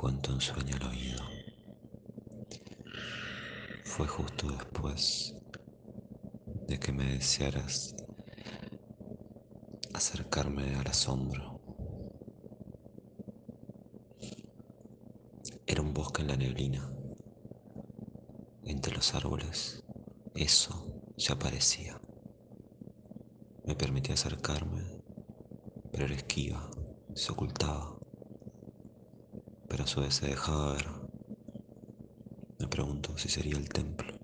cuento un sueño al oído. Fue justo después de que me desearas acercarme al asombro. Era un bosque en la neblina. Entre los árboles, eso ya parecía. Me permitía acercarme, pero era esquiva, se ocultaba, pero a su vez se dejaba ver. Me pregunto si sería el templo.